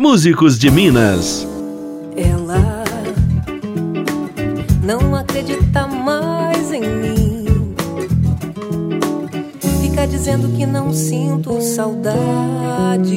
Músicos de Minas. Ela não acredita mais em mim. Fica dizendo que não sinto saudade.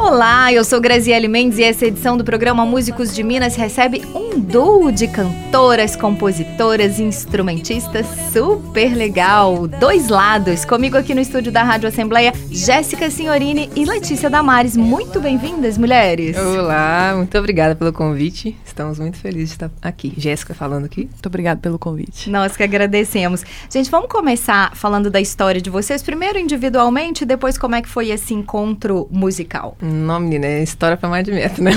Olá, eu sou Graziele Mendes e essa edição do programa Músicos de Minas recebe um duo de cantoras, compositoras e instrumentistas super legal. Dois lados. Comigo aqui no estúdio da Rádio Assembleia, Jéssica Signorini e Letícia Damares. Muito bem-vindas, mulheres. Olá, muito obrigada pelo convite. Estamos muito felizes de estar aqui. Jéssica falando aqui. Muito obrigada pelo convite. Nós que agradecemos. Gente, vamos começar falando da história de vocês, primeiro individualmente, depois como é que foi esse encontro musical. Não, menina, é história para mais de metro, né?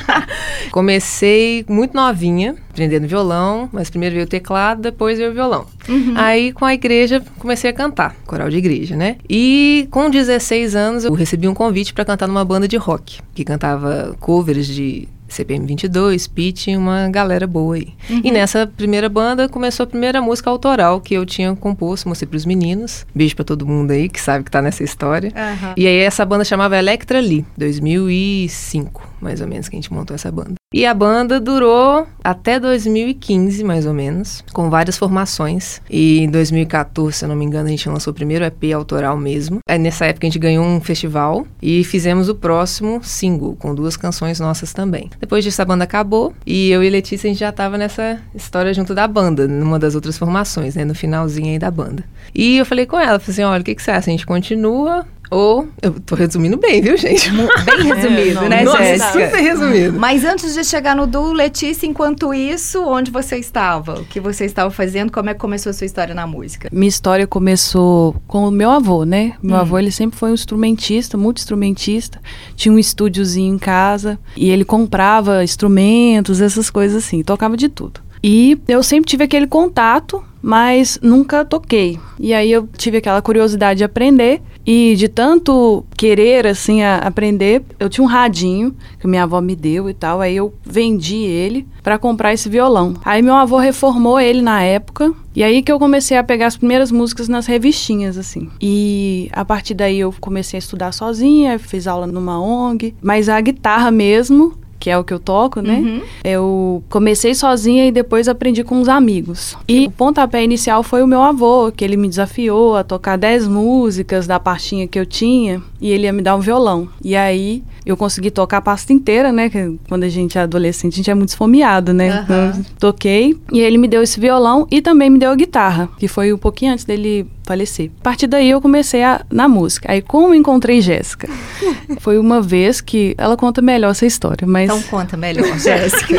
Comecei muito novinha, aprendendo violão, mas primeiro veio o teclado, depois veio o violão. Uhum. Aí, com a igreja, comecei a cantar, coral de igreja, né? E com 16 anos, eu recebi um convite para cantar numa banda de rock, que cantava covers de CPM 22, Pitch, uma galera boa aí. Uhum. E nessa primeira banda começou a primeira música autoral que eu tinha composto, mostrei pros meninos. Beijo para todo mundo aí que sabe que tá nessa história. Uhum. E aí essa banda chamava Electra Lee, 2005, mais ou menos, que a gente montou essa banda. E a banda durou até 2015, mais ou menos, com várias formações. E em 2014, se eu não me engano, a gente lançou o primeiro EP autoral mesmo. Aí nessa época a gente ganhou um festival e fizemos o próximo single, com duas canções nossas também. Depois disso a banda acabou e eu e Letícia a gente já tava nessa história junto da banda, numa das outras formações, né, no finalzinho aí da banda. E eu falei com ela, falei assim, olha, o que que você acha? A gente continua ou, eu tô resumindo bem, viu, gente? Bem resumido, é, né, Nossa, Jéssica? super resumido. Mas antes de chegar no Du, Letícia, enquanto isso, onde você estava? O que você estava fazendo? Como é que começou a sua história na música? Minha história começou com o meu avô, né? Meu hum. avô, ele sempre foi um instrumentista, muito instrumentista. Tinha um estúdiozinho em casa e ele comprava instrumentos, essas coisas assim, tocava de tudo. E eu sempre tive aquele contato, mas nunca toquei. E aí eu tive aquela curiosidade de aprender e de tanto querer, assim, a, aprender, eu tinha um radinho que minha avó me deu e tal. Aí eu vendi ele para comprar esse violão. Aí meu avô reformou ele na época. E aí que eu comecei a pegar as primeiras músicas nas revistinhas, assim. E a partir daí eu comecei a estudar sozinha, fiz aula numa ONG. Mas a guitarra mesmo, que é o que eu toco, né? Uhum. Eu comecei sozinha e depois aprendi com os amigos. E o pontapé inicial foi o meu avô, que ele me desafiou a tocar 10 músicas da pastinha que eu tinha e ele ia me dar um violão. E aí eu consegui tocar a pasta inteira, né? Quando a gente é adolescente, a gente é muito esfomeado, né? Uhum. Então, toquei e ele me deu esse violão e também me deu a guitarra, que foi um pouquinho antes dele falecer. A partir daí eu comecei a, na música. Aí como encontrei Jéssica? foi uma vez que ela conta melhor essa história, mas Então conta melhor, Jéssica.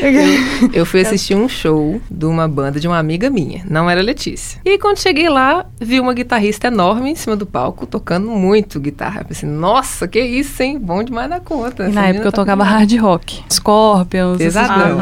eu, eu fui assistir um show de uma banda de uma amiga minha, não era Letícia. E quando cheguei lá, vi uma guitarrista enorme em cima do palco tocando muito guitarra. Eu pensei, nossa, que isso, hein? Bom demais na conta. E na época eu tá tocava hard rock. Scorpions. Pesadão.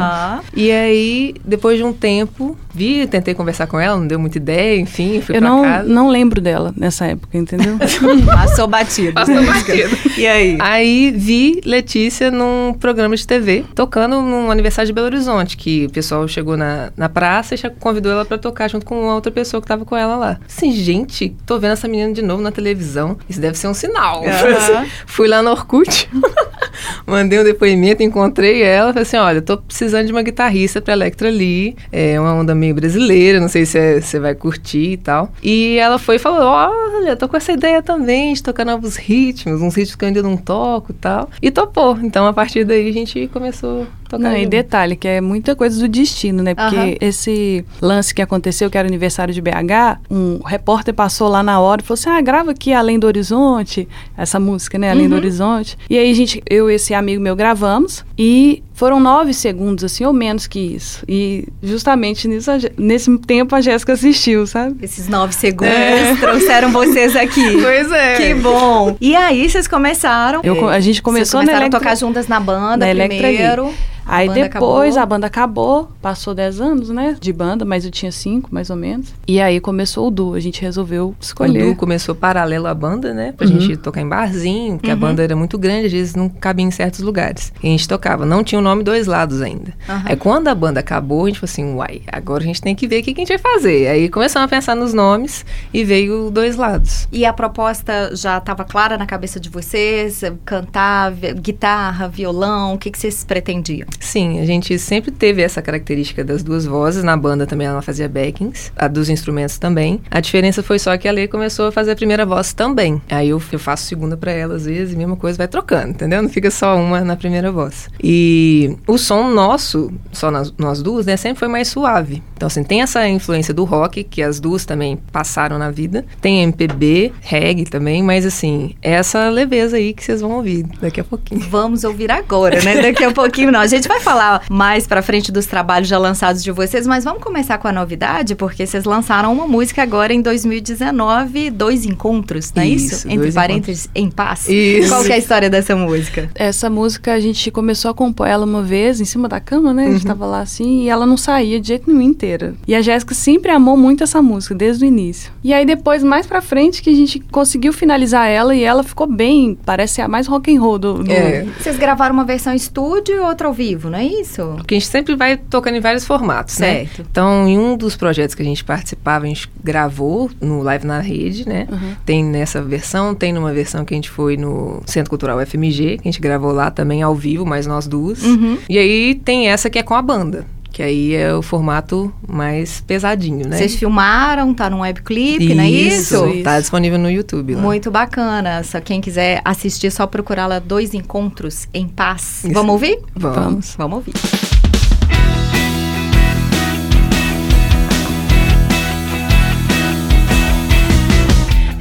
E aí, depois de um tempo, vi, tentei conversar com ela, não deu muita ideia, enfim, fui eu pra não, casa. Eu não lembro dela nessa época, entendeu? Passou batido. Passou batido. e aí? Aí vi Letícia num programa de TV, tocando num aniversário de Belo Horizonte, que o pessoal chegou na, na praça e convidou ela para tocar junto com outra pessoa que tava com ela lá. Assim, gente, tô vendo essa menina de novo na televisão. Isso deve ser um sinal. Uhum. Fui lá no Orkut, mandei um depoimento, encontrei ela, falei assim, olha, tô precisando de uma guitarrista pra Electra Lee, é uma onda meio brasileira, não sei se você vai curtir e tal. E ela foi e falou, olha, tô com essa ideia também de tocar novos ritmos, uns ritmos que eu ainda não toco e tal. E topou. Então, a partir daí, a gente começou Não, e detalhe, que é muita coisa do destino, né? Porque uhum. esse lance que aconteceu, que era aniversário de BH, um repórter passou lá na hora e falou assim, ah, grava aqui Além do Horizonte, essa música, né? Além uhum. do Horizonte. E aí, a gente, eu e esse amigo meu gravamos e foram nove segundos, assim, ou menos que isso. E justamente nisso, nesse tempo a Jéssica assistiu, sabe? Esses nove segundos é. trouxeram vocês aqui. Pois é. Que bom. E aí vocês começaram. Eu, a gente começou vocês começaram a tocar juntas na banda na primeiro. Aí banda depois acabou. a banda acabou, passou 10 anos, né, de banda, mas eu tinha 5, mais ou menos. E aí começou o duo, a gente resolveu O escolher. duo começou paralelo à banda, né? Pra Uhum. gente tocar em barzinho, porque a banda era muito grande, às vezes não cabia em certos lugares. E a gente tocava. Não tinha o nome Dois Lados ainda. Aham. Aí quando a banda acabou, a gente falou assim, uai, agora a gente tem que ver o que, a gente vai fazer. Aí começamos a pensar nos nomes e veio Dois Lados. E a proposta já estava clara na cabeça de vocês? Cantar, guitarra, violão, o que, que vocês pretendiam? Sim, a gente sempre teve essa característica das duas vozes. Na banda também ela fazia backings, a dos instrumentos também. A diferença foi só que a Lê começou a fazer a primeira voz também. Aí eu, eu faço segunda pra ela às vezes, e mesma coisa vai trocando, entendeu? Não fica só uma na primeira voz. E o som nosso, só nas- nós duas, né, sempre foi mais suave. Então, assim, tem essa influência do rock, que as duas também passaram na vida. Tem MPB, reggae também, mas assim, é essa leveza aí que vocês vão ouvir daqui a pouquinho. Vamos ouvir agora, né? Daqui a pouquinho não. A gente vai falar mais pra frente dos trabalhos já lançados de vocês, mas vamos começar com a novidade, porque vocês lançaram uma música agora em 2019, Dois Encontros, não é isso? Isso, Entre parênteses, em paz. Isso. Qual que é a história dessa música? Essa música a gente começou a compor ela uma vez em cima da cama, né? A gente tava lá assim e ela não saía de jeito nenhum inteira. E a Jéssica sempre amou muito essa música, desde o início. E aí depois, mais pra frente, que a gente conseguiu finalizar ela e ela ficou bem, parece a mais rock and roll do. do- É. Vocês gravaram uma versão estúdio e outra ao vivo, não é isso? Porque a gente sempre vai tocando em vários formatos, né? Certo. Então, em um dos projetos que a gente participava, a gente gravou no Live na Rede, né? Tem nessa versão, tem numa versão que a gente foi no Centro Cultural FMG, que a gente gravou lá também ao vivo, mas nós duas. Uhum. E aí tem essa que é com a banda, que aí é o formato mais pesadinho, né? Vocês filmaram, tá num webclip, não é isso? Isso. Tá disponível no YouTube lá. Muito bacana. Só quem quiser assistir, é só procurar lá Dois Encontros em Paz. Isso. Vamos ouvir? Vamos. Vamos ouvir.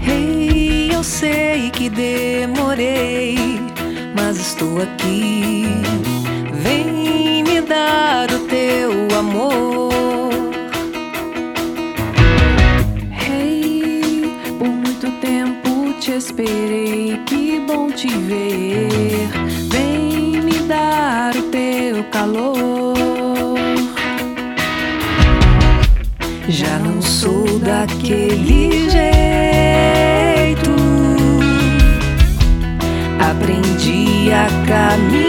Ei, eu sei que demorei, mas estou aqui. Vem me dar o teu amor. Hey, por muito tempo te esperei, que bom te ver. Vem me dar o teu calor. Já não sou daquele jeito. A caminhar,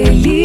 daquele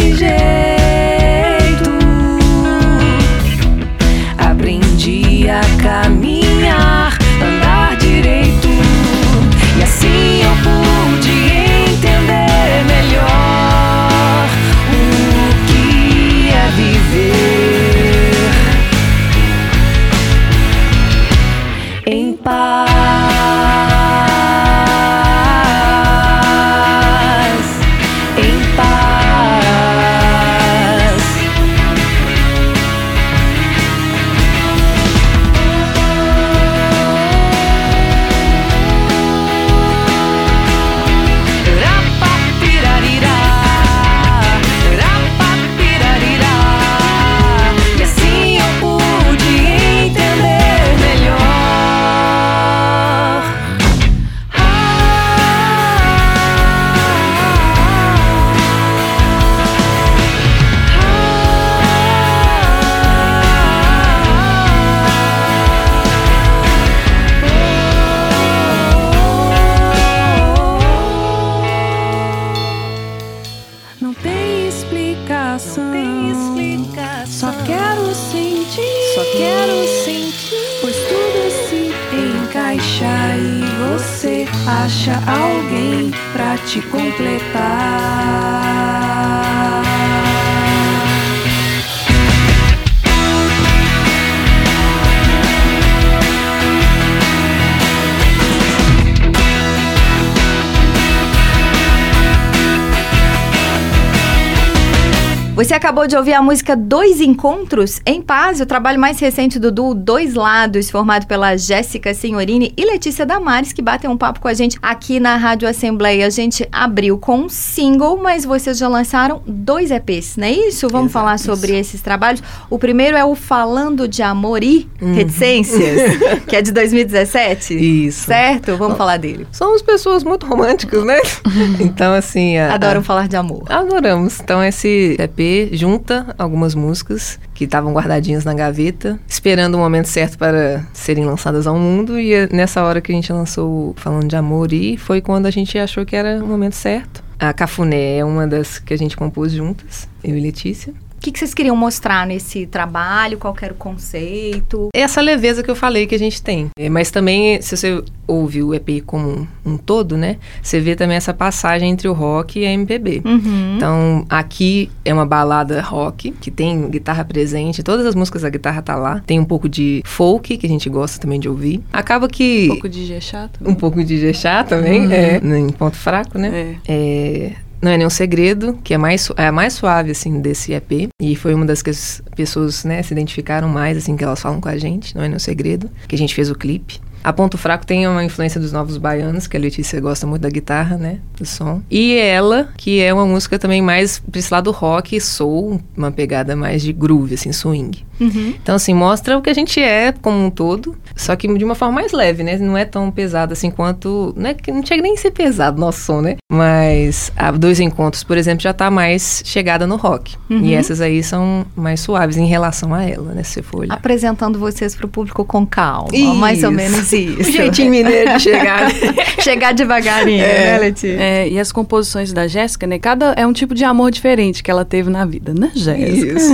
acabou de ouvir a música Dois Encontros em Paz, o trabalho mais recente do duo Dois Lados, formado pela Jéssica Senhorini e Letícia Damares, que batem um papo com a gente aqui na Rádio Assembleia. A gente abriu com um single, mas vocês já lançaram dois EPs, não é isso? Vamos Exato, falar isso. sobre esses trabalhos. O primeiro é o Falando de Amor e Reticências, que é de 2017. Isso. Certo? Vamos falar dele. Somos pessoas muito românticas, né? então, assim. a- Adoram a- falar de amor. Adoramos. Então esse EP junta algumas músicas que estavam guardadinhas na gaveta, esperando o momento certo para serem lançadas ao mundo. E é nessa hora que a gente lançou Falando de Amor e foi quando a gente achou que era o momento certo. A Cafuné é uma das que a gente compôs juntas, eu e Letícia. O que, que vocês queriam mostrar nesse trabalho? Qual que era o conceito? Essa leveza que eu falei que a gente tem. É, Mas também, se você ouve o EP como um, um todo, né? Você vê também essa passagem entre o rock e a MPB. Uhum. Então, aqui é uma balada rock, que tem guitarra presente, todas as músicas a guitarra tá lá. Tem um pouco de folk, que a gente gosta também de ouvir. Acaba que... Um pouco de G chato. Um pouco de Jexá também, é, em ponto fraco, né? É. É, não é nenhum segredo, que é, mais, é a mais suave, assim, desse EP. E foi uma das que as pessoas, né, se identificaram mais, assim, que elas falam com a gente. Não é nenhum segredo, que a gente fez o clipe. A Ponto Fraco tem uma influência dos Novos Baianos, que a Letícia gosta muito da guitarra, né, do som. E ela, que é uma música também mais pra esse lado rock, soul, uma pegada mais de groove, assim, swing. Uhum. Então, assim, mostra o que a gente é como um todo, só que de uma forma mais leve, né? Não é tão pesado assim quanto. Não, é, que- não chega nem a ser pesado nosso som, né? Mas a Dois Encontros, por exemplo, já tá mais chegada no rock. Uhum. E essas aí são mais suaves em relação a ela, né? Se você for olhar. Apresentando vocês pro público com calma. Mais ou Isso. menos isso. O jeitinho mineiro de chegar. Chegar devagarinho, né, Letícia? É, e as composições da Jéssica, né? Cada é um tipo de amor diferente que ela teve na vida, né, Jéssica? Isso.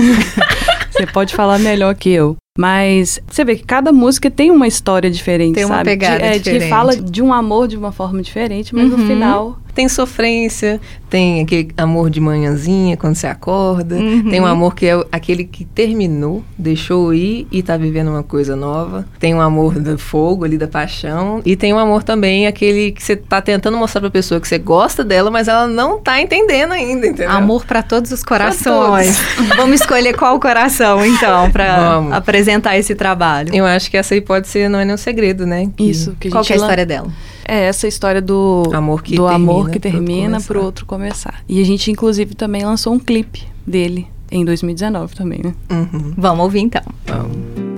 Você pode falar melhor que eu. Mas você vê que cada música tem uma história diferente, Tem uma sabe? pegada de, é, diferente. Que fala de um amor de uma forma diferente, mas Uhum. no final Tem sofrência, tem aquele amor de manhãzinha quando você acorda, Uhum. tem um amor que é aquele que terminou, deixou ir e tá vivendo uma coisa nova. Tem um amor do fogo ali, da paixão. E tem um amor também, aquele que você tá tentando mostrar pra pessoa que você gosta dela, mas ela não tá entendendo ainda, entendeu? Amor para todos os corações. Vamos escolher qual coração, então, para Vamos. Apresentar esse trabalho. Eu acho que essa aí pode ser, não é nenhum segredo, né? Que- isso que a Qual que é a história dela? É essa história do Amor que do termina amor que pro outro termina começar. pro outro começar. E a gente inclusive também lançou um clipe dele em 2019 também, né? Uhum. Vamos ouvir então. Vamos.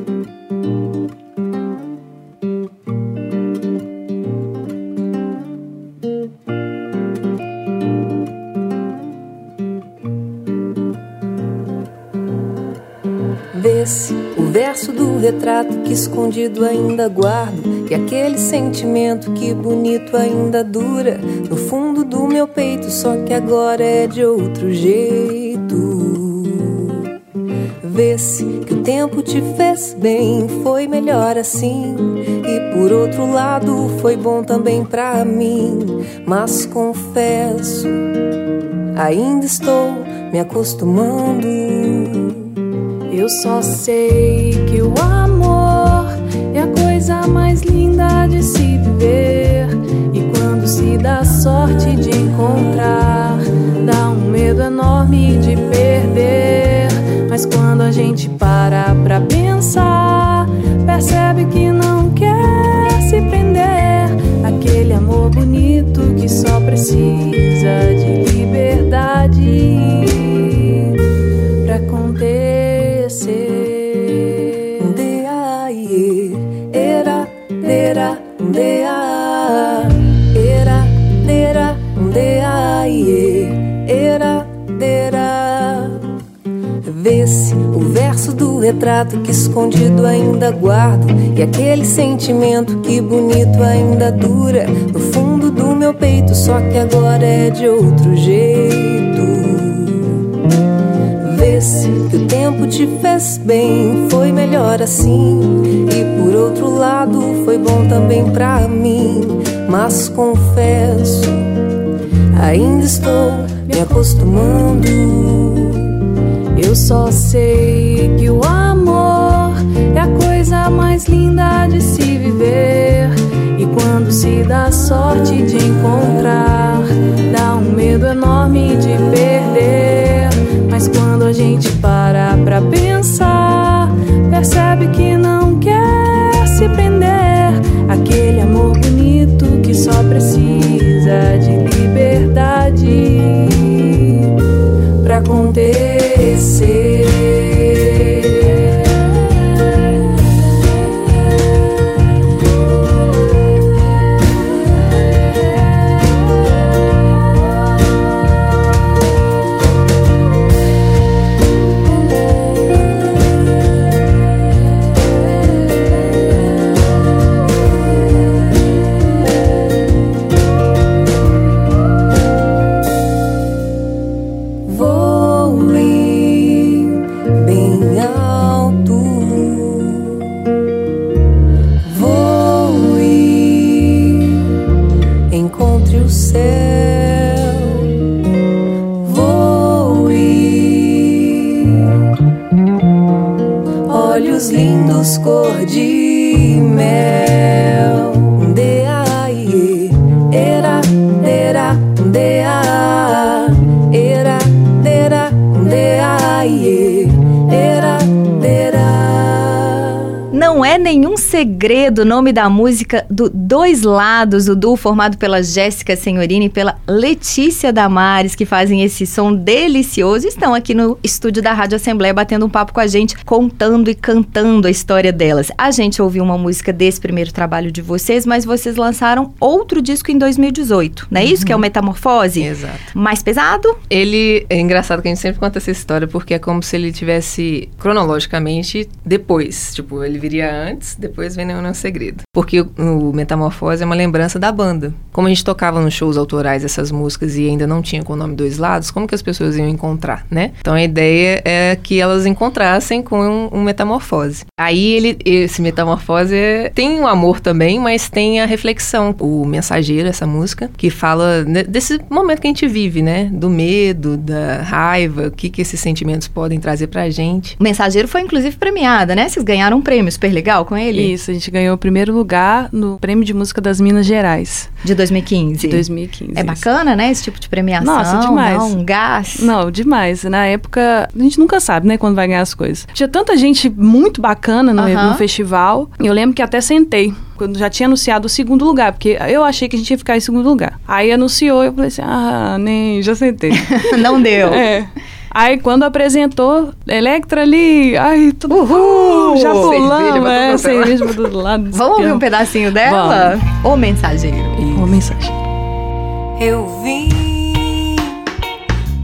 Vê-se o verso do retrato que escondido ainda guardo E aquele sentimento que bonito ainda dura No fundo do meu peito, só que agora é de outro jeito. Vê-se que o tempo te fez bem, foi melhor assim E por outro lado, foi bom também pra mim. Mas confesso, ainda estou me acostumando eu só sei que o amor é a coisa mais linda de se viver. E quando se dá sorte de encontrar, dá um medo enorme de perder. Mas quando a gente para pra pensar, percebe que não quer se prender. Aquele amor bonito que só precisa de retrato que escondido ainda guardo E aquele sentimento que bonito ainda dura No fundo do meu peito, só que agora é de outro jeito Vê-se que o tempo te fez bem, foi melhor melhor assim. E por outro lado, foi bom também pra mim. Mas confesso, ainda estou me acostumando. Eu só sei que o amor é a coisa mais linda de se viver. E quando se dá sorte de encontrar, dá um medo enorme de perder. Mas quando a gente para pra pensar, percebe que não quer se prender. Aquele amor bonito que só precisa de liberdade segredo nome da música do Dois Lados, o duo formado pela Jéssica Senhorini e pela Letícia Damares, que fazem esse som delicioso. Estão aqui no estúdio da Rádio Assembleia batendo um papo com a gente, contando e cantando a história delas. A gente ouviu uma música desse primeiro trabalho de vocês, mas vocês lançaram outro disco em 2018, não é isso? Que é o Metamorfose? Exato. Mais pesado? Ele é engraçado que a gente sempre conta essa história porque é como se ele tivesse cronologicamente depois. Tipo, ele viria antes, depois vem um Segredo. Porque o, o Metamorfose é uma lembrança da banda. Como a gente tocava nos shows autorais essas músicas e ainda não tinha com o nome Dois Lados, como que as pessoas iam encontrar, né? Então a ideia é que elas encontrassem com um, um Metamorfose. Aí ele, esse Metamorfose é- tem o amor também, mas tem a reflexão. O Mensageiro, essa música, que fala desse momento que a gente vive, né? Do medo, da raiva, o que, que esses sentimentos podem trazer pra gente. O Mensageiro foi inclusive premiada, né? Vocês ganharam um prêmio super legal com ele? Isso, a gente ganhou o primeiro lugar no Prêmio de Música das Minas Gerais, De 2015. de 2015. É isso. bacana, né? Esse tipo de premiação. Nossa, demais. Não, um gás. Não, demais. Na época, a gente nunca sabe, né, quando vai ganhar as coisas. Tinha tanta gente muito bacana no, Aham. no festival. Eu lembro que até sentei. Quando já tinha anunciado o segundo lugar, porque eu achei que a gente ia ficar em segundo lugar. Aí anunciou, eu falei assim, ah, nem, já sentei. Não deu. é. Aí quando apresentou Electra ali, ai, tudo Uhul! já pra é, cerveja pra todo lado. Vamos ouvir um pedacinho dela? O Mensageiro. Uma mensagem. Eu vim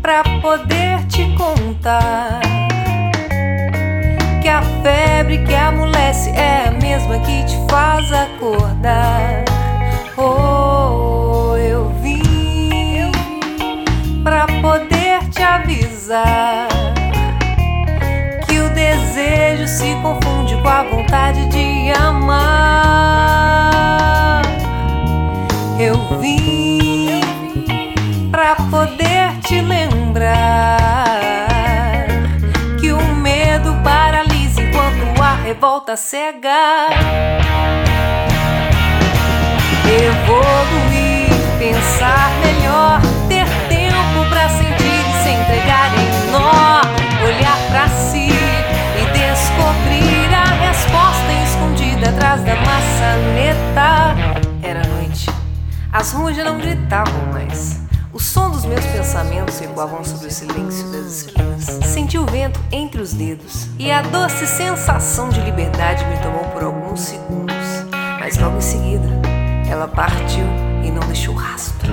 pra poder te contar que a febre que amolece é a mesma que te faz acordar. Oh, avisar que o desejo se confunde com a vontade de amar. Eu vim pra poder te lembrar que o medo paralisa enquanto a revolta cega. Evoluir, pensar melhor, da maçaneta. Era noite. As ruas já não gritavam mais. O som dos meus pensamentos ecoavam sobre o silêncio das esquinas. Senti o vento entre os dedos e a doce sensação de liberdade me tomou por alguns segundos. Mas logo em seguida, ela partiu e não deixou rastro.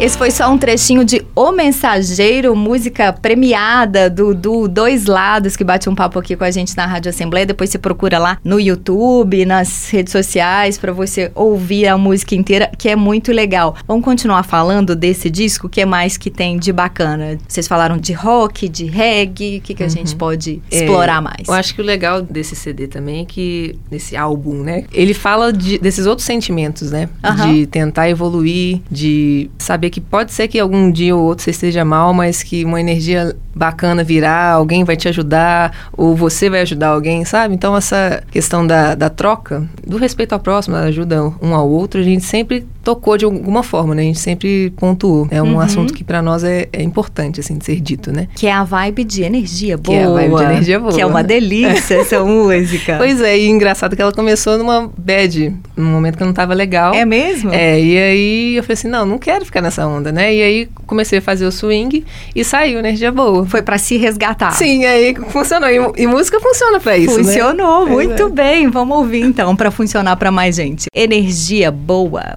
Esse foi só um trechinho de O Mensageiro, música premiada do, do Dois Lados, que bate um papo aqui com a gente na Rádio Assembleia. Depois você procura lá no YouTube, nas redes sociais, para você ouvir a música inteira, que é muito legal. Vamos continuar falando desse disco, o que é mais que tem de bacana? Vocês falaram de rock, de reggae, o que, que a gente pode explorar mais? Eu acho que o legal desse CD também é que, desse álbum, né? Ele fala de- desses outros sentimentos, né? Aham. De tentar evoluir, de saber que pode ser que algum dia ou outro você esteja mal, mas que uma energia bacana virá, alguém vai te ajudar, ou você vai ajudar alguém, sabe? Então, essa questão da, da troca, do respeito ao próximo, da ajuda um ao outro, a gente sempre tocou de alguma forma, né? A gente sempre pontuou. É um Uhum. assunto que pra nós é, é importante, assim, de ser dito, né? Que é a vibe de energia boa. Que é a vibe de energia boa. Que é uma delícia essa música. Pois é, e engraçado que ela começou numa bad, num momento que não tava legal. É mesmo? É, e aí eu falei assim, não, não quero ficar nessa onda, né? E aí comecei a fazer o swing e saiu energia boa. Foi pra se resgatar. Sim, aí funcionou. E, e música funciona pra isso, né? Funcionou, Pois muito é. bem. Vamos ouvir então pra funcionar pra mais gente. Energia boa.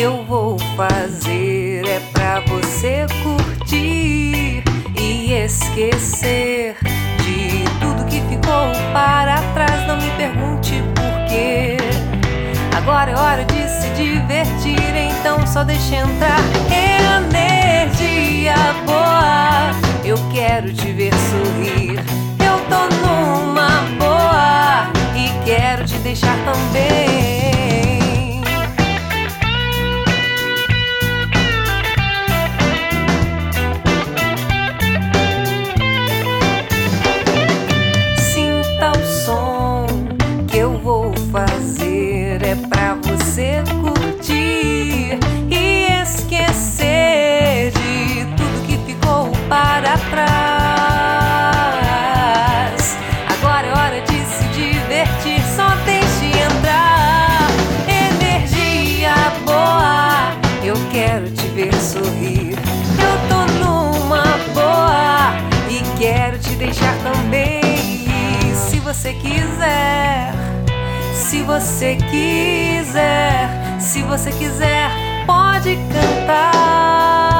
Que eu vou fazer é pra você curtir e esquecer de tudo que ficou para trás. Não me pergunte por quê. Agora é hora de se divertir, então só deixa entrar energia boa. Eu quero te ver sorrir. Eu tô numa boa e quero te deixar também. Quero te ver sorrir. Eu tô numa boa e quero te deixar também. E se você quiser, se você quiser, se você quiser, pode cantar,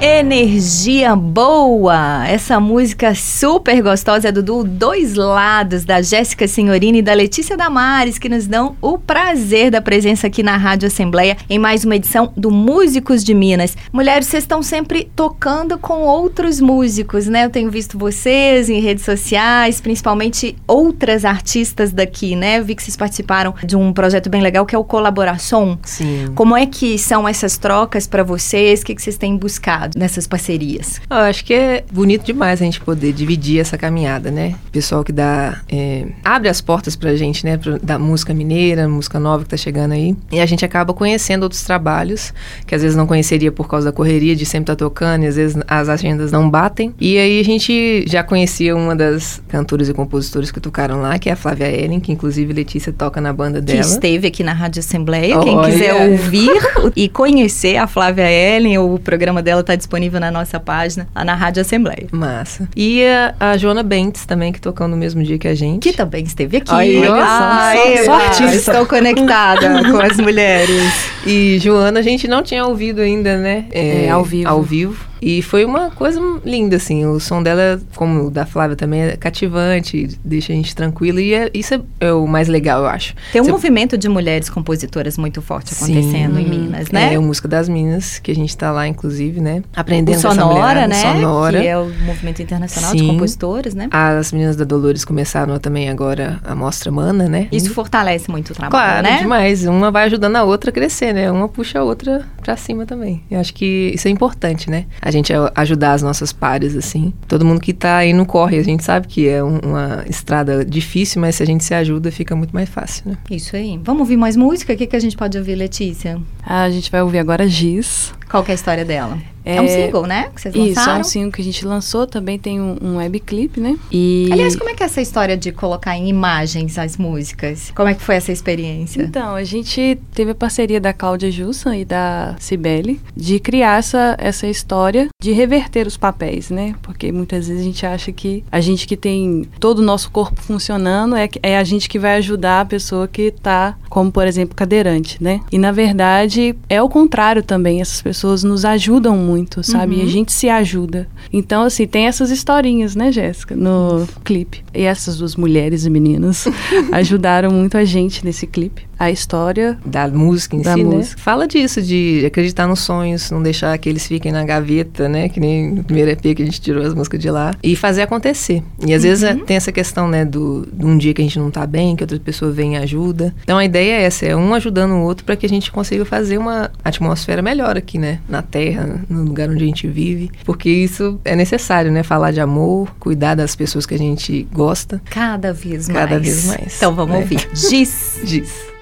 Energia boa! Essa música super gostosa é do duo Dois Lados, da Jéssica Senhorini e da Letícia Damares, que nos dão o prazer da presença aqui na Rádio Assembleia em mais uma edição do Músicos de Minas. Mulheres, vocês estão sempre tocando com outros músicos, né? Eu tenho visto vocês em redes sociais, principalmente outras artistas daqui, né? Eu vi que vocês participaram de um projeto bem legal que é o Colaboração. Sim. Como é que são essas trocas para vocês? O que, que vocês têm buscado nessas parcerias? Eu acho que é bonito demais a gente poder dividir essa caminhada, né? Pessoal que dá. é, abre as portas pra gente, né? Pra, da música mineira, música nova que tá chegando aí. E a gente acaba conhecendo outros trabalhos, que às vezes não conheceria por causa da correria de sempre estar tocando, e às vezes as agendas não batem. E aí a gente já conhecia uma das cantoras e compositoras que tocaram lá, que é a Flávia Ellen, que inclusive Letícia toca na banda Que dela. esteve aqui na Rádio Assembleia. Quem Olha. quiser ouvir e conhecer a Flávia Ellen, o programa dela está disponível na nossa página, lá na Rádio Assembleia. Massa. E a, a Joana Bentes também, que tocou no mesmo dia que a gente. Que também esteve aqui. Aí, olha só, Ai, só Eva, artista. estou conectada com as mulheres. E Joana a gente não tinha ouvido ainda, né? É, ao vivo. Ao vivo. E foi uma coisa linda, assim. O som dela, como o da Flávia também, é cativante, deixa a gente tranquilo. E é, isso é, é, o mais legal, eu acho. Tem um Você... movimento de mulheres compositoras muito forte acontecendo Sim. em Minas, né? É, o Música das Minas, que a gente tá lá, inclusive, né? Aprendendo o Sonora, né? Sonora. Que é o movimento internacional Sim. de compositores, né? As meninas da Dolores começaram também agora a Mostra Mana, né? Isso fortalece muito o trabalho, claro, né? demais. Uma vai ajudando a outra a crescer, né? Uma puxa a outra pra cima também. Eu acho que isso é importante, né? A gente ajudar as nossas pares, assim. Todo mundo que tá aí no corre, a gente sabe que é um, uma estrada difícil, mas se a gente se ajuda, fica muito mais fácil, né? Isso aí. Vamos ouvir mais música? O que, que a gente pode ouvir, Letícia? Ah, a gente vai ouvir agora Giz. Qual é a história dela? É, é um single, né? Que vocês lançaram? Isso, é um single que a gente lançou. Também tem um, um webclip, né? E... Aliás, como é que é essa história de colocar em imagens as músicas? Como é que foi essa experiência? Então, a gente teve a parceria da Cláudia Jussan e da Cibele de criar essa, essa história de reverter os papéis, né? Porque muitas vezes a gente acha que a gente que tem todo o nosso corpo funcionando é, é a gente que vai ajudar a pessoa que está, como por exemplo, cadeirante, né? E na verdade é o contrário também. Essas pessoas nos ajudam muito muito, sabe? Uhum. E a uhum. gente se ajuda. Então, assim, tem essas historinhas, né, Jéssica, no clipe. E essas duas mulheres e meninas ajudaram muito a gente nesse clipe. A história da música em da si, né? música. né? Fala disso, de acreditar nos sonhos, não deixar que eles fiquem na gaveta, né? Que nem no primeiro EP que a gente tirou as músicas de lá. E fazer acontecer. E às uhum. vezes tem essa questão, né, do, de um dia que a gente não tá bem, que outra pessoa vem e ajuda. Então a ideia é essa, é um ajudando o outro para que a gente consiga fazer uma atmosfera melhor aqui, né? Na Terra, no lugar onde a gente vive, porque isso é necessário, né? Falar de amor, cuidar das pessoas que a gente gosta. Cada vez Cada mais. Cada vez mais. Então vamos é. ouvir. Giz. Giz.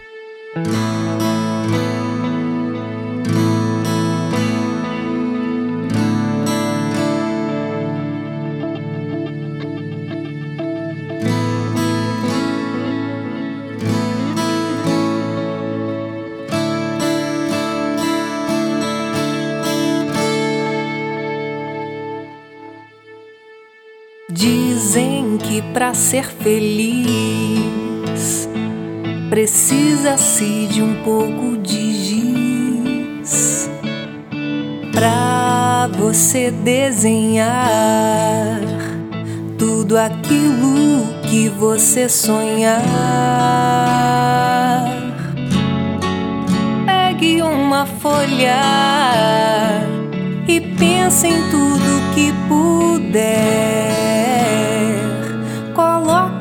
Dizem que para ser feliz precisa-se de um pouco de giz para você desenhar tudo aquilo que você sonhar. Pegue uma folha e pense em tudo que puder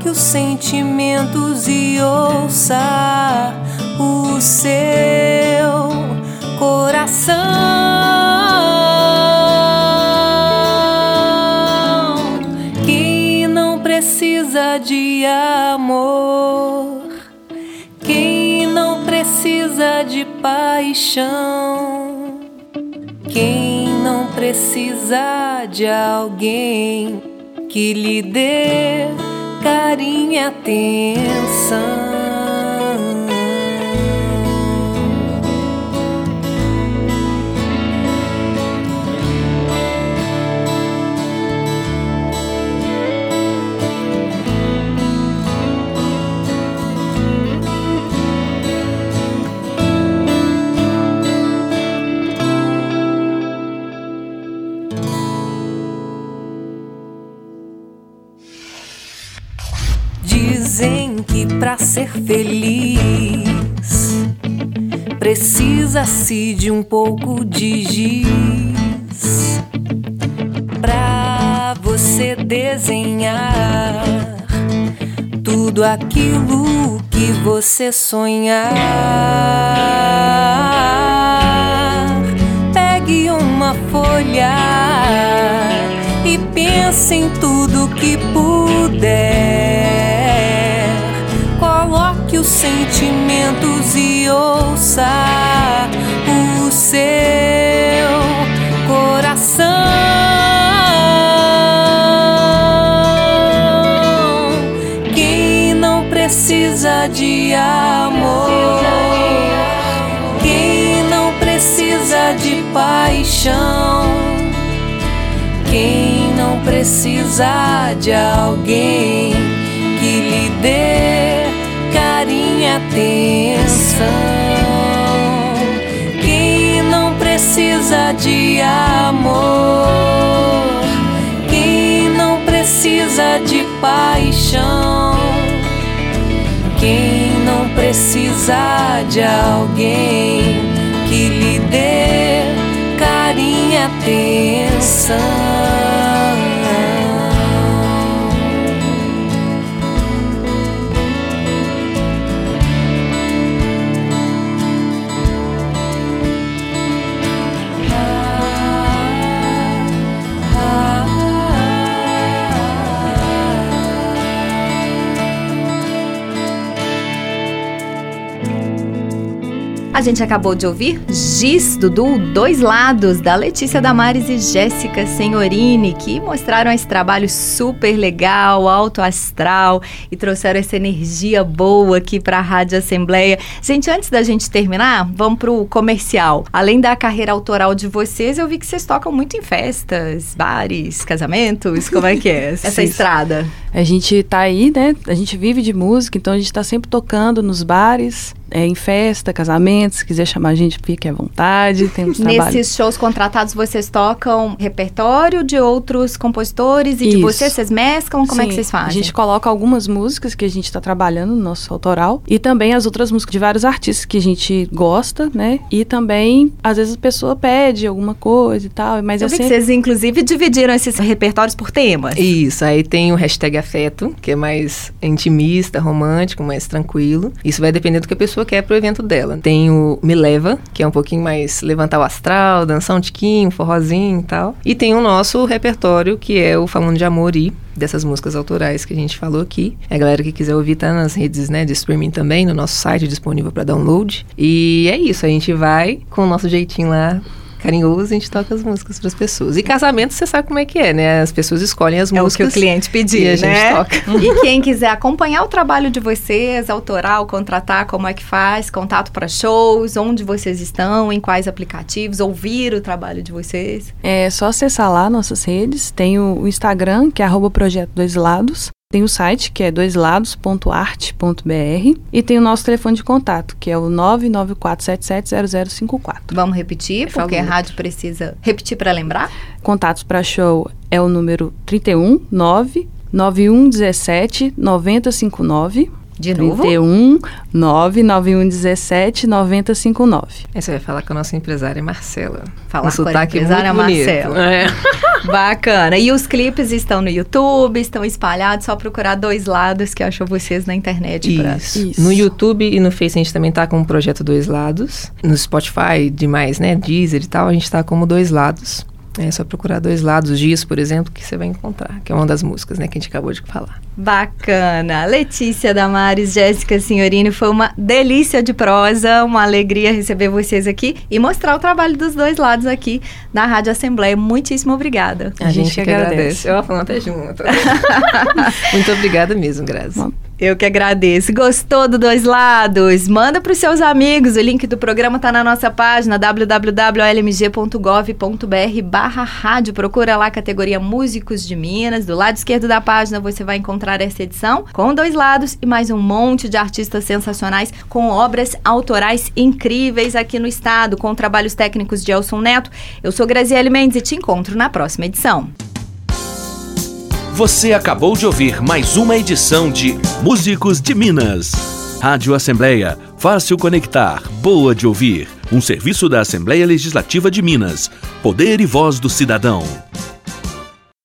os sentimentos e ouça o seu coração. Quem não precisa de amor, quem não precisa de paixão, quem não precisa de alguém que lhe dê carinho e para ser feliz precisa-se de um pouco de giz para você desenhar tudo aquilo que você sonhar. Pegue uma folha e pense em tudo que puder sentimentos e ouça o seu coração. Quem não precisa de amor, quem não precisa de paixão, quem não precisa de alguém que lhe dê minha atenção. Quem não precisa de amor, quem não precisa de paixão, quem não precisa de alguém que lhe dê carinho atenção. A gente acabou de ouvir Giz, Dudu, Dois Lados, da Letícia Damares e Jéssica Senhorini, que mostraram esse trabalho super legal, alto astral e trouxeram essa energia boa aqui para a Rádio Assembleia. Gente, antes da gente terminar, vamos pro comercial. Além da carreira autoral de vocês, eu vi que vocês tocam muito em festas, bares, casamentos. Como é que é essa estrada? A gente tá aí, né? A gente vive de música, então a gente tá sempre tocando nos bares, é, em festa, casamentos. Se quiser chamar a gente, fique à vontade. Temos trabalho. Nesses shows contratados, vocês tocam repertório de outros compositores e de Isso. vocês? Vocês mesclam? Como é que Sim, vocês fazem? A gente coloca algumas músicas que a gente está trabalhando no nosso autoral e também as outras músicas de vários artistas que a gente gosta, né? E também, às vezes, a pessoa pede alguma coisa e tal, mas Eu é vi que sempre... vocês, inclusive, dividiram esses repertórios por temas. Isso, aí tem o hashtag afeto, que é mais intimista, romântico, mais tranquilo. Isso vai depender do que a pessoa quer pro evento dela. Tem o Me Leva, que é um pouquinho mais levantar o astral, dançar um tiquinho, forrozinho e tal. E tem o nosso repertório, que é o Falando de Amor e dessas músicas autorais que a gente falou aqui. A galera que quiser ouvir tá nas redes, né, de streaming também, no nosso site disponível para download. E é isso, a gente vai com o nosso jeitinho lá carinhoso, a gente toca as músicas para as pessoas. E casamento, você sabe como é que é, né? As pessoas escolhem as É o que músicas. o cliente pedir, e a gente né? toca. E quem quiser acompanhar o trabalho de vocês, autoral, contratar, como é que faz, contato para shows, onde vocês estão, em quais aplicativos, ouvir o trabalho de vocês. É só acessar lá nossas redes. Tem o o Instagram, que é arroba projeto dois lados. Tem o site, que é doislados.arte.br. E tem o nosso telefone de contato, que é o 994770054. Vamos repetir, Por porque a favor. rádio precisa repetir para lembrar. Contatos para show é o número 31 9 9117 9059. De novo. 31 99117 9059. Aí você vai falar com a nossa empresária Marcela. Falar um com a sotaque empresária. Marcela. É. Bacana. E os clipes estão no YouTube, estão espalhados, só procurar dois lados que achou vocês na internet. pra- Isso. Isso. No YouTube e no Face a gente também tá com o projeto Dois Lados. No Spotify, demais, né? Deezer e tal, a gente tá como Dois Lados. É só procurar Dois Lados, Dias, por exemplo, que você vai encontrar. Que é uma das músicas, né? Que a gente acabou de falar. Bacana. Letícia Damares, Jéssica Signorini, foi uma delícia de prosa, uma alegria receber vocês aqui e mostrar o trabalho dos dois lados aqui na Rádio Assembleia. Muitíssimo obrigada. A gente que agradece. Eu falando até junto. Muito obrigada mesmo, Grazi. Bom. Eu que agradeço. Gostou do Dois Lados? Manda para os seus amigos. O link do programa está na nossa página www.lmg.gov.br barra rádio. Procura lá a categoria Músicos de Minas. Do lado esquerdo da página você vai encontrar essa edição com Dois Lados e mais um monte de artistas sensacionais com obras autorais incríveis aqui no estado, com trabalhos técnicos de Elson Neto. Eu sou Graziele Mendes e te encontro na próxima edição. Você acabou de ouvir mais uma edição de Músicos de Minas. Rádio Assembleia, fácil conectar, boa de ouvir. Um serviço da Assembleia Legislativa de Minas. Poder e voz do cidadão.